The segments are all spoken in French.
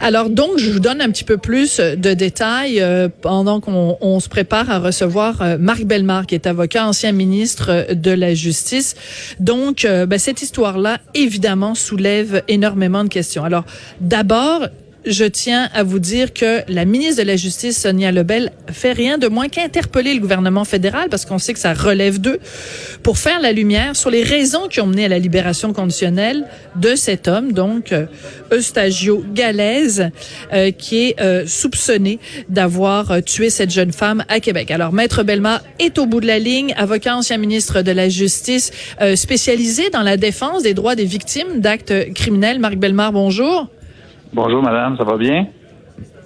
Alors donc, je vous donne un petit peu plus de détails euh, pendant qu'on se prépare à recevoir euh, Marc Bellemare, qui est avocat, ancien ministre de la Justice. Donc, euh, ben, cette histoire-là, évidemment, soulève énormément de questions. Alors, d'abord, je tiens à vous dire que la ministre de la Justice, Sonia Lebel, fait rien de moins qu'interpeller le gouvernement fédéral, parce qu'on sait que ça relève d'eux, pour faire la lumière sur les raisons qui ont mené à la libération conditionnelle de cet homme, donc euh, Eustagio Galaise, euh, qui est euh, soupçonné d'avoir euh, tué cette jeune femme à Québec. Alors, Maître Belma est au bout de la ligne, avocat ancien ministre de la Justice, spécialisé dans la défense des droits des victimes d'actes criminels. Marc Belmar, bonjour. Bonjour, madame, ça va bien?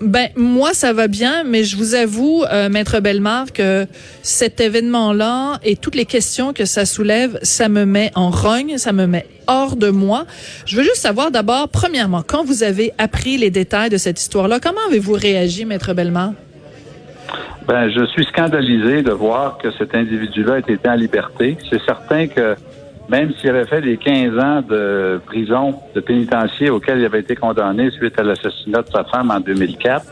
Ben moi ça va bien, mais je vous avoue, euh, maître Bellemare, que cet événement-là et toutes les questions que ça soulève, ça me met en rogne, ça me met hors de moi. Je veux juste savoir d'abord, premièrement, quand vous avez appris les détails de cette histoire-là, comment avez-vous réagi, maître Bellemare? Ben je suis scandalisé de voir que cet individu-là a été en liberté. C'est certain que même s'il avait fait les 15 ans de prison, de pénitencier auquel il avait été condamné suite à l'assassinat de sa femme en 2004,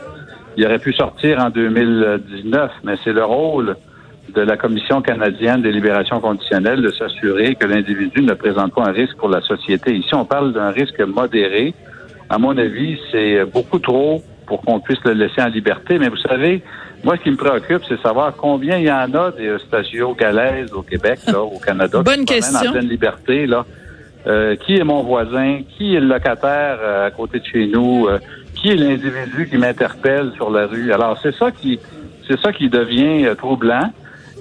il aurait pu sortir en 2019, mais c'est le rôle de la Commission canadienne des libérations conditionnelles de s'assurer que l'individu ne présente pas un risque pour la société. Ici, on parle d'un risque modéré. À mon avis, c'est beaucoup trop pour qu'on puisse le laisser en liberté. Mais vous savez, moi, ce qui me préoccupe, c'est savoir combien il y en a des stagios galaises au Québec, là, au Canada, Bonne qui question. en pleine liberté. Là. Euh, qui est mon voisin? Qui est le locataire euh, à côté de chez nous? Euh, qui est l'individu qui m'interpelle sur la rue? Alors, c'est ça qui c'est ça qui devient troublant.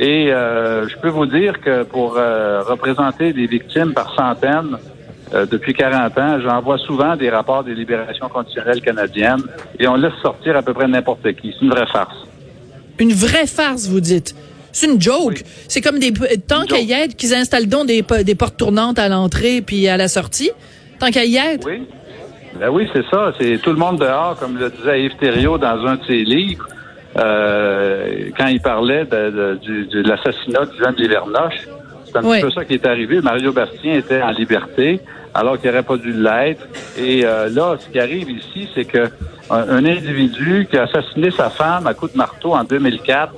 Et je peux vous dire que pour représenter des victimes par centaines, depuis 40 ans, j'envoie souvent des rapports des libérations conditionnelles canadiennes et on laisse sortir à peu près n'importe qui. C'est une vraie farce. Une vraie farce, vous dites. C'est une joke. C'est comme des tant qu'à y être qu'ils installent donc des, des portes tournantes à l'entrée puis à la sortie. Tant qu'à y être. Oui. Ben oui, c'est ça. C'est tout le monde dehors, comme le disait Yves Thériault dans un de ses livres, euh, quand il parlait de, de, l'assassinat du jeune Livernoche. C'est un petit peu ça qui est arrivé. Mario Bastien était en liberté alors qu'il n'aurait pas dû l'être. Et euh, là, ce qui arrive ici, c'est que un, individu qui a assassiné sa femme à coups de marteau en 2004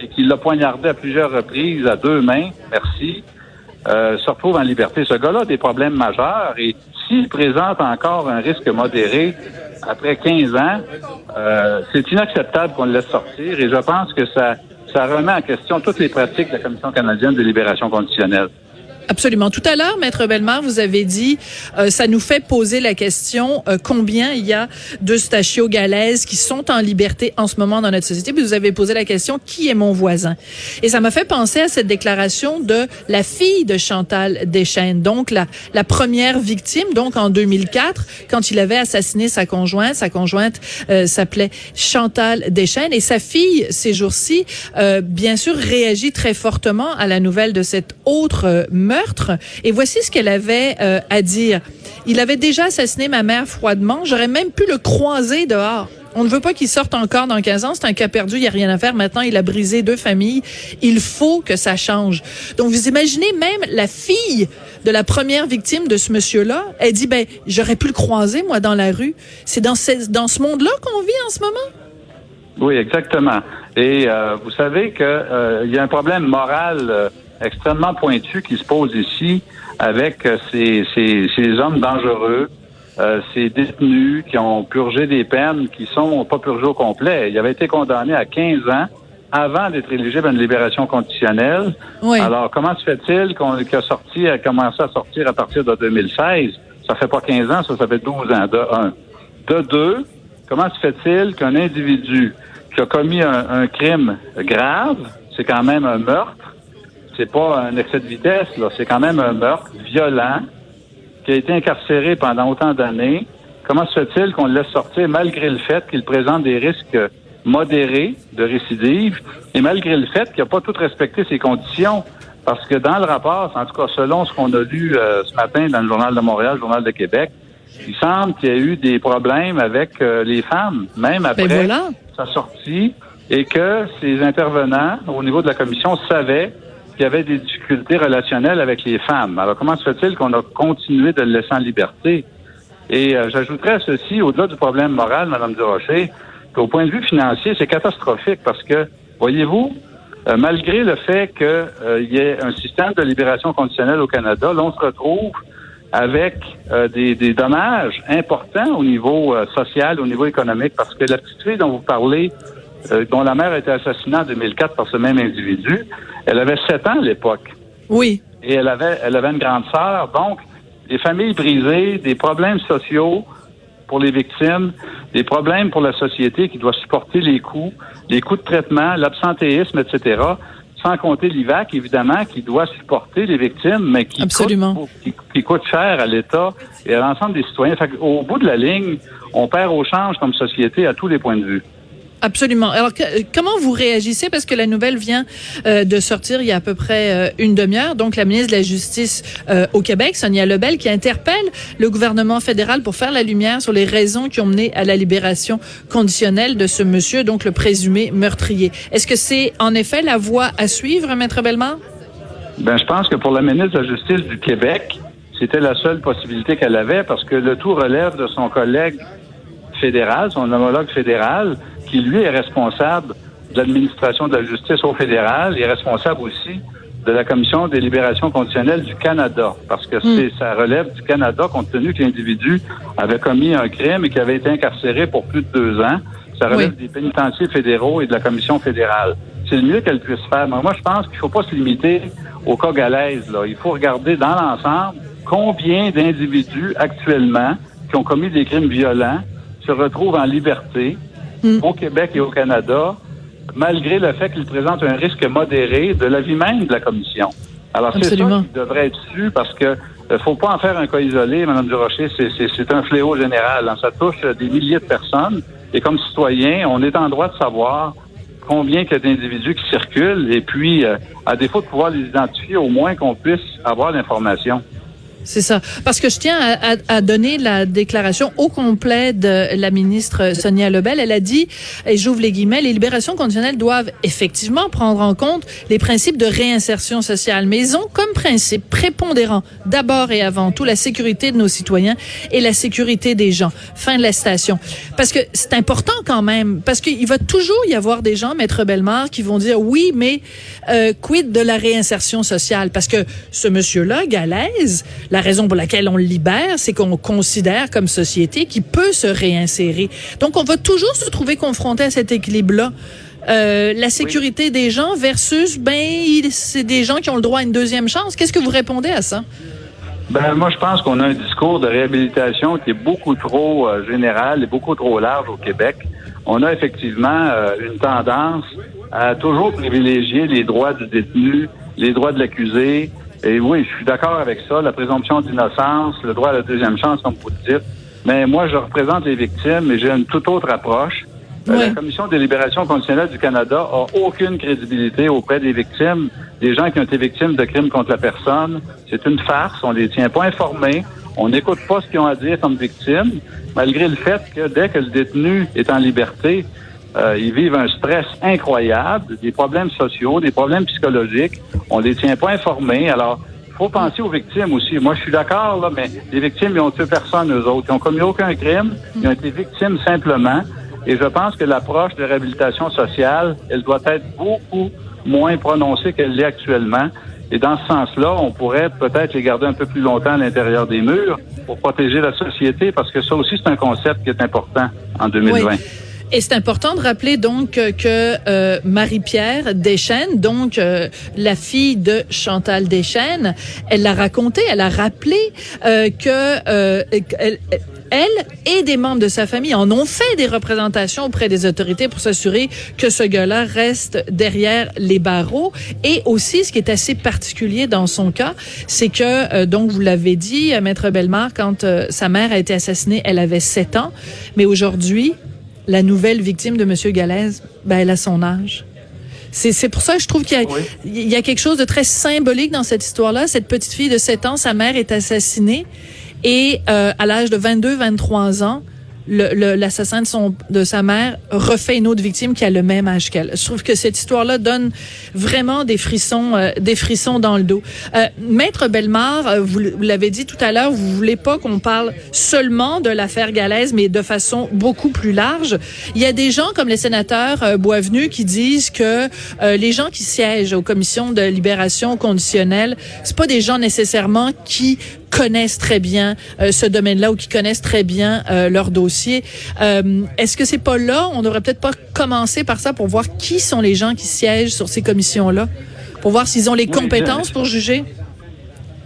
et qui l'a poignardé à plusieurs reprises à deux mains, merci, euh, se retrouve en liberté. Ce gars-là a des problèmes majeurs et s'il présente encore un risque modéré après 15 ans, euh, c'est inacceptable qu'on le laisse sortir et je pense que ça, ça remet en question toutes les pratiques de la Commission canadienne de libération conditionnelle. Absolument. Tout à l'heure, Maître Bellemare, vous avez dit, euh, ça nous fait poser la question euh, combien il y a de stachio galaises qui sont en liberté en ce moment dans notre société? Puis vous avez posé la question qui est mon voisin? Et ça m'a fait penser à cette déclaration de la fille de Chantal Deschênes, donc la, la première victime, donc en 2004, quand il avait assassiné sa conjointe. Sa conjointe euh, s'appelait Chantal Deschênes et sa fille, ces jours-ci, bien sûr, réagit très fortement à la nouvelle de cette autre meurtre et voici ce qu'elle avait euh, à dire. Il avait déjà assassiné ma mère froidement. J'aurais même pu le croiser dehors. On ne veut pas qu'il sorte encore dans 15 ans. C'est un cas perdu. Il n'y a rien à faire. Maintenant, il a brisé deux familles. Il faut que ça change. Donc, vous imaginez même la fille de la première victime de ce monsieur-là. Elle dit, ben, j'aurais pu le croiser, moi, dans la rue. C'est dans ce, dans ce monde-là qu'on vit en ce moment? Oui, exactement. Et euh, vous savez qu'il euh, y a un problème moral extrêmement pointu qui se pose ici avec euh, ces, ces, ces hommes dangereux, euh, ces détenus qui ont purgé des peines qui sont pas purgées au complet. Il avait été condamné à 15 ans avant d'être éligible à une libération conditionnelle. Alors, comment se fait-il qu'on a sorti, a commencé à sortir à partir de 2016? Ça fait pas 15 ans, ça, ça fait 12 ans, de un. De deux, comment se fait-il qu'un individu qui a commis un, un crime grave, c'est quand même un meurtre, c'est pas un excès de vitesse, là. C'est quand même un meurtre violent qui a été incarcéré pendant autant d'années. Comment se fait-il qu'on le laisse sortir malgré le fait qu'il présente des risques modérés de récidive et malgré le fait qu'il n'a pas tout respecté ses conditions? Parce que dans le rapport, en tout cas selon ce qu'on a lu euh, ce matin dans le Journal de Montréal, le Journal de Québec, il semble qu'il y a eu des problèmes avec euh, les femmes, même ben après sa sortie, et que ces intervenants au niveau de la commission savaient qu'il y avait des difficultés relationnelles avec les femmes. Alors, comment se fait-il qu'on a continué de le laisser en liberté? Et euh, j'ajouterais à ceci, au-delà du problème moral, Mme Durocher, qu'au point de vue financier, c'est catastrophique parce que, voyez-vous, euh, malgré le fait qu'il euh, y ait un système de libération conditionnelle au Canada, l'on se retrouve avec des, des, dommages importants au niveau social, au niveau économique, parce que la petite fille dont vous parlez, dont la mère a été assassinée en 2004 par ce même individu, elle avait sept ans à l'époque. Oui. Et elle avait, elle avait une grande sœur. Donc, des familles brisées, des problèmes sociaux pour les victimes, des problèmes pour la société qui doit supporter les coûts, les coûts de traitement, l'absentéisme, etc. Sans compter l'IVAC, évidemment, qui doit supporter les victimes, mais qui, Coûte, qui, coûte cher à l'État et à l'ensemble des citoyens. Au bout de la ligne, on perd au change comme société à tous les points de vue. Absolument. Alors, comment vous réagissez? Parce que la nouvelle vient euh, de sortir il y a à peu près euh, une demi-heure. Donc, la ministre de la Justice euh, au Québec, Sonia Lebel, qui interpelle le gouvernement fédéral pour faire la lumière sur les raisons qui ont mené à la libération conditionnelle de ce monsieur, donc le présumé meurtrier. Est-ce que c'est en effet la voie à suivre, Maître Bellemare? Ben, je pense que pour la ministre de la Justice du Québec, c'était la seule possibilité qu'elle avait parce que le tout relève de son collègue fédéral, son homologue fédéral qui lui est responsable de l'administration de la justice au fédéral, et est responsable aussi de la Commission des libérations conditionnelles du Canada, parce que c'est, hmm. ça relève du Canada, compte tenu que l'individu avait commis un crime et qu'il avait été incarcéré pour plus de deux ans. Ça relève des pénitenciers fédéraux et de la Commission fédérale. C'est le mieux qu'elle puisse faire. Mais moi, je pense qu'il ne faut pas se limiter au cas galaise. Là. Il faut regarder dans l'ensemble combien d'individus actuellement qui ont commis des crimes violents se retrouvent en liberté, Mm. au Québec et au Canada, malgré le fait qu'il présente un risque modéré de la vie même de la commission. Alors, c'est ça qui devrait être su parce que ne euh, faut pas en faire un cas isolé, Mme Durocher. C'est un fléau général. Hein. Ça touche des milliers de personnes. Et comme citoyen, on est en droit de savoir combien il y a d'individus qui circulent et puis, euh, à défaut de pouvoir les identifier, au moins qu'on puisse avoir l'information. C'est ça. Parce que je tiens à, à, donner la déclaration au complet de la ministre Sonia Lebel. Elle a dit, et j'ouvre les guillemets, les libérations conditionnelles doivent effectivement prendre en compte les principes de réinsertion sociale, mais ils ont comme principe prépondérant d'abord et avant tout la sécurité de nos citoyens et la sécurité des gens. Fin de la station. Parce que c'est important quand même, parce qu'il va toujours y avoir des gens, Maître Bellemare, qui vont dire oui, mais euh, quid de la réinsertion sociale? Parce que ce monsieur-là, Galaise, la raison pour laquelle on le libère, c'est qu'on considère comme société qu'il peut se réinsérer. Donc, on va toujours se trouver confronté à cet équilibre-là. Euh, la sécurité des gens versus, ben, c'est des gens qui ont le droit à une deuxième chance. Qu'est-ce que vous répondez à ça? Ben, moi, je pense qu'on a un discours de réhabilitation qui est beaucoup trop euh, général et beaucoup trop large au Québec. On a effectivement euh, une tendance à toujours privilégier les droits du détenu, les droits de l'accusé, et oui, je suis d'accord avec ça, la présomption d'innocence, le droit à la deuxième chance, comme vous le dites. Mais moi, je représente les victimes et j'ai une toute autre approche. Euh, la Commission des libérations conditionnelles du Canada a aucune crédibilité auprès des victimes, des gens qui ont été victimes de crimes contre la personne. C'est une farce, on les tient pas informés, on n'écoute pas ce qu'ils ont à dire comme victimes, malgré le fait que dès que le détenu est en liberté, euh, ils vivent un stress incroyable, des problèmes sociaux, des problèmes psychologiques. On les tient pas informés. Alors, il faut penser aux victimes aussi. Moi, je suis d'accord, là, mais les victimes, ils ont tué personne, eux autres. Ils ont commis aucun crime. Ils ont été victimes simplement. Et je pense que l'approche de réhabilitation sociale, elle doit être beaucoup moins prononcée qu'elle l'est actuellement. Et dans ce sens-là, on pourrait peut-être les garder un peu plus longtemps à l'intérieur des murs pour protéger la société, parce que ça aussi, c'est un concept qui est important en 2020. Et c'est important de rappeler donc que euh, Marie-Pierre Deschênes, donc euh, la fille de Chantal Deschênes, elle l'a raconté, elle a rappelé euh, que elle, elle et des membres de sa famille en ont fait des représentations auprès des autorités pour s'assurer que ce gars-là reste derrière les barreaux. Et aussi, ce qui est assez particulier dans son cas, c'est que, donc vous l'avez dit, Maître Bellemare, quand sa mère a été assassinée, elle avait sept ans, mais aujourd'hui, la nouvelle victime de Monsieur Galaise, ben, elle a son âge. C'est pour ça que je trouve qu'il y, y, a quelque chose de très symbolique dans cette histoire-là. Cette petite fille de 7 ans, sa mère est assassinée et euh, à l'âge de 22-23 ans, l'assassin de son de sa mère refait une autre victime qui a le même âge qu'elle. Je trouve que cette histoire-là donne vraiment des frissons euh, des frissons dans le dos. Euh, Maître Belmar, euh, vous, l'avez dit tout à l'heure, vous voulez pas qu'on parle seulement de l'affaire Galaise, mais de façon beaucoup plus large. Il y a des gens comme les sénateurs euh, Boisvenu qui disent que les gens qui siègent aux commissions de libération conditionnelle, c'est pas des gens nécessairement qui connaissent très bien euh, ce domaine-là ou qui connaissent très bien euh, leur dossier. Euh, est-ce que c'est pas là? On devrait peut-être pas commencer par ça pour voir qui sont les gens qui siègent sur ces commissions-là, pour voir s'ils ont les compétences pour juger.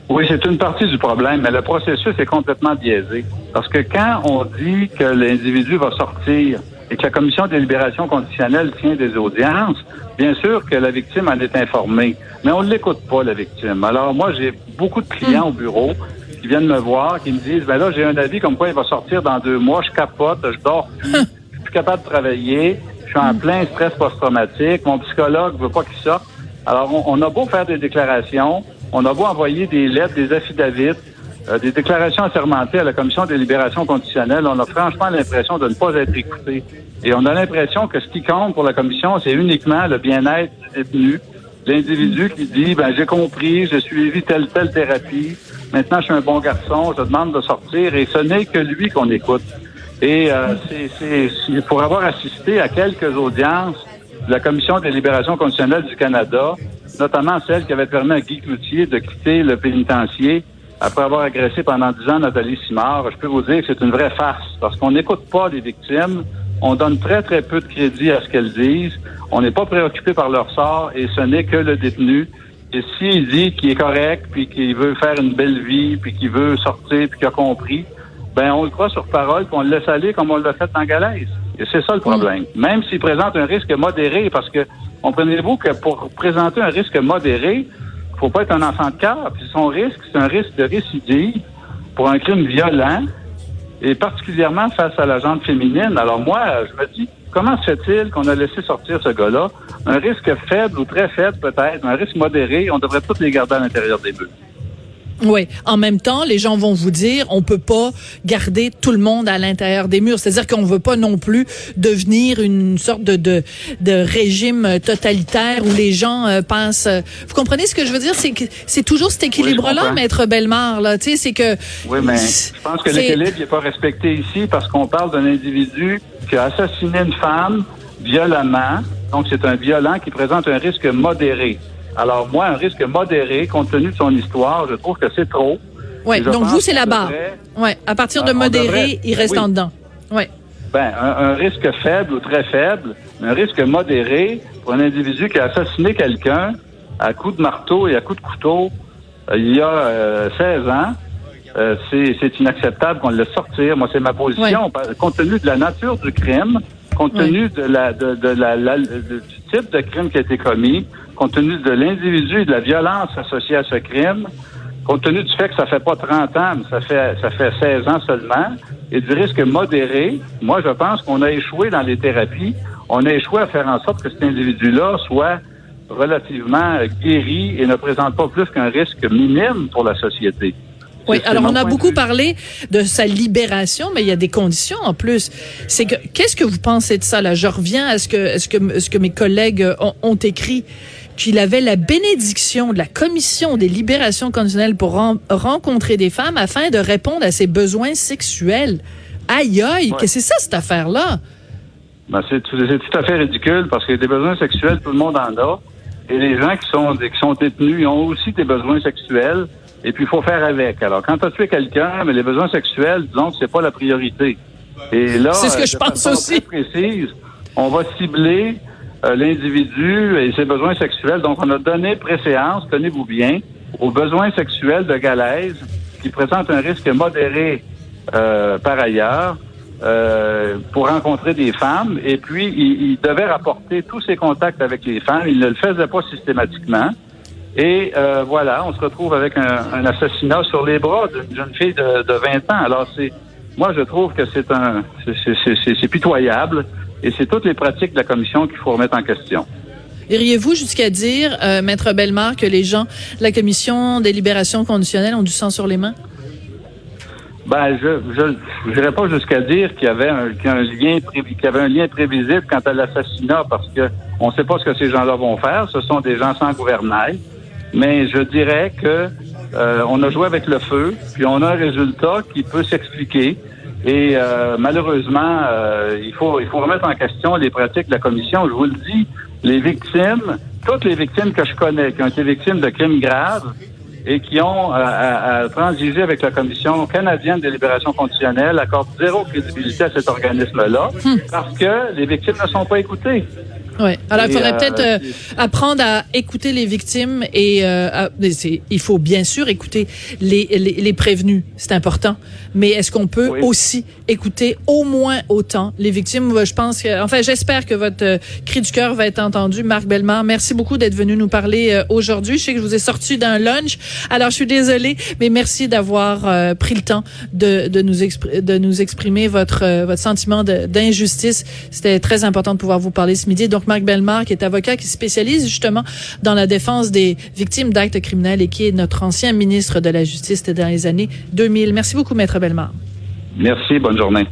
Oui, c'est une partie du problème, mais le processus est complètement biaisé. Parce que quand on dit que l'individu va sortir et que la commission de libération conditionnelle tient des audiences, bien sûr que la victime en est informée, mais on ne l'écoute pas, la victime. Alors moi, j'ai beaucoup de clients au bureau qui viennent me voir, qui me disent, ben là, j'ai un avis comme quoi il va sortir dans deux mois, je capote, je dors plus, je suis plus capable de travailler, je suis en plein stress post-traumatique, mon psychologue veut pas qu'il sorte. Alors, on, a beau faire des déclarations, on a beau envoyer des lettres, des affidavits, euh, des déclarations assermentées à la Commission des libérations conditionnelles, on a franchement l'impression de ne pas être écouté. Et on a l'impression que ce qui compte pour la Commission, c'est uniquement le bien-être du détenu, l'individu qui dit, ben j'ai compris, j'ai suivi telle telle thérapie, maintenant je suis un bon garçon, je demande de sortir, et ce n'est que lui qu'on écoute. Et euh, c'est pour avoir assisté à quelques audiences de la Commission des libérations conditionnelles du Canada, notamment celle qui avait permis à Guy Cloutier de quitter le pénitencier après avoir agressé pendant dix ans Nathalie Simard, je peux vous dire que c'est une vraie farce parce qu'on n'écoute pas les victimes, on donne très, très peu de crédit à ce qu'elles disent. On n'est pas préoccupé par leur sort et ce n'est que le détenu. Et s'il dit qu'il est correct, puis qu'il veut faire une belle vie, puis qu'il veut sortir, puis qu'il a compris, ben on le croit sur parole, puis on le laisse aller comme on l'a fait en Galaise. Et c'est ça le problème. Même s'il présente un risque modéré, parce que comprenez-vous que pour présenter un risque modéré, il faut pas être un enfant de cœur. Puis son risque, c'est un risque de récidive pour un crime violent et particulièrement face à la jante féminine. Alors moi, je me dis, comment se fait-il qu'on a laissé sortir ce gars-là? Un risque faible ou très faible peut-être, un risque modéré, on devrait tous les garder à l'intérieur des bulles. Oui. En même temps, les gens vont vous dire, on peut pas garder tout le monde à l'intérieur des murs. C'est-à-dire qu'on veut pas non plus devenir une sorte de de, de régime totalitaire où les gens euh, pensent. Euh, vous comprenez ce que je veux dire? C'est que c'est toujours cet équilibre-là, maître Bellemare. Là, tu sais, c'est que. Oui, mais je pense que l'équilibre n'est pas respecté ici parce qu'on parle d'un individu qui a assassiné une femme violemment. Donc, c'est un violent qui présente un risque modéré. Alors, moi, un risque modéré, compte tenu de son histoire, je trouve que c'est trop. Oui, donc vous, c'est la barre. Oui, à partir de modéré, il reste en dedans. Oui. Ben, un, risque faible ou très faible, un risque modéré pour un individu qui a assassiné quelqu'un à coups de marteau et à coups de couteau euh, il y a 16 euh, ans, euh, c'est inacceptable qu'on le sortir. Moi, c'est ma position. Compte tenu de la nature du crime, compte tenu de la, de, de la, type de crime qui a été commis, compte tenu de l'individu et de la violence associée à ce crime, compte tenu du fait que ça fait pas 30 ans, mais ça fait, ça fait 16 ans seulement, et du risque modéré, moi, je pense qu'on a échoué dans les thérapies. On a échoué à faire en sorte que cet individu-là soit relativement guéri et ne présente pas plus qu'un risque minime pour la société. Oui, alors on a beaucoup parlé de sa libération, mais il y a des conditions en plus. C'est que qu'est-ce que vous pensez de ça là? Je reviens à ce que ce que ce que mes collègues ont, ont écrit qu'il avait la bénédiction de la commission des libérations conditionnelles pour rencontrer des femmes afin de répondre à ses besoins sexuels. Aïe aïe, qu'est-ce que c'est ça cette affaire là ben, c'est tout à fait ridicule parce que des besoins sexuels, tout le monde en a. Et les gens qui sont qui sont détenus, ils ont aussi des besoins sexuels. Et puis, il faut faire avec. Alors, quand tu as tué quelqu'un, mais les besoins sexuels, disons que c'est pas la priorité. Et là, c'est ce que je pense aussi. précise, on va cibler euh, l'individu et ses besoins sexuels. Donc, on a donné préséance, tenez-vous bien, aux besoins sexuels de Galaise, qui présentent un risque modéré euh, par ailleurs, euh, pour rencontrer des femmes. Et puis, il, il, devait rapporter tous ses contacts avec les femmes. Il ne le faisait pas systématiquement. Et euh, voilà, on se retrouve avec un, assassinat sur les bras d'une jeune fille de, de 20 ans. Alors, c'est, moi, je trouve que c'est un, c'est pitoyable. Et c'est toutes les pratiques de la commission qu'il faut remettre en question. Iriez-vous jusqu'à dire, euh, Maître Bellemare, que les gens de la commission des libérations conditionnelles ont du sang sur les mains? Ben, je n'irai pas jusqu'à dire qu'il y avait un, lien qu'il y avait un lien prévisible quant à l'assassinat parce que on ne sait pas ce que ces gens-là vont faire. Ce sont des gens sans gouvernail. Mais je dirais que euh, on a joué avec le feu, puis on a un résultat qui peut s'expliquer. Et euh, malheureusement, euh, il faut il faut remettre en question les pratiques de la commission. Je vous le dis, les victimes, toutes les victimes que je connais, qui ont été victimes de crimes graves, et qui ont à, à, transiger avec la Commission canadienne de libération conditionnelle accordent zéro crédibilité à cet organisme-là hmm. parce que les victimes ne sont pas écoutées. Oui. Alors, il faudrait euh, peut-être euh, apprendre à écouter les victimes et euh, il faut bien sûr écouter les, les, les prévenus, c'est important. Mais est-ce qu'on peut aussi écouter au moins autant les victimes? Je pense que, enfin, j'espère que votre cri du cœur va être entendu, Marc Bellemare. Merci beaucoup d'être venu nous parler aujourd'hui. Je sais que je vous ai sorti d'un lunch, alors je suis désolée, mais merci d'avoir pris le temps de, de nous de nous exprimer votre votre sentiment d'injustice. C'était très important de pouvoir vous parler ce midi. Donc Marc Bellemare, qui est avocat, qui se spécialise justement dans la défense des victimes d'actes criminels et qui est notre ancien ministre de la Justice dans les années 2000. Merci beaucoup, Maître Bellemare. Merci, bonne journée.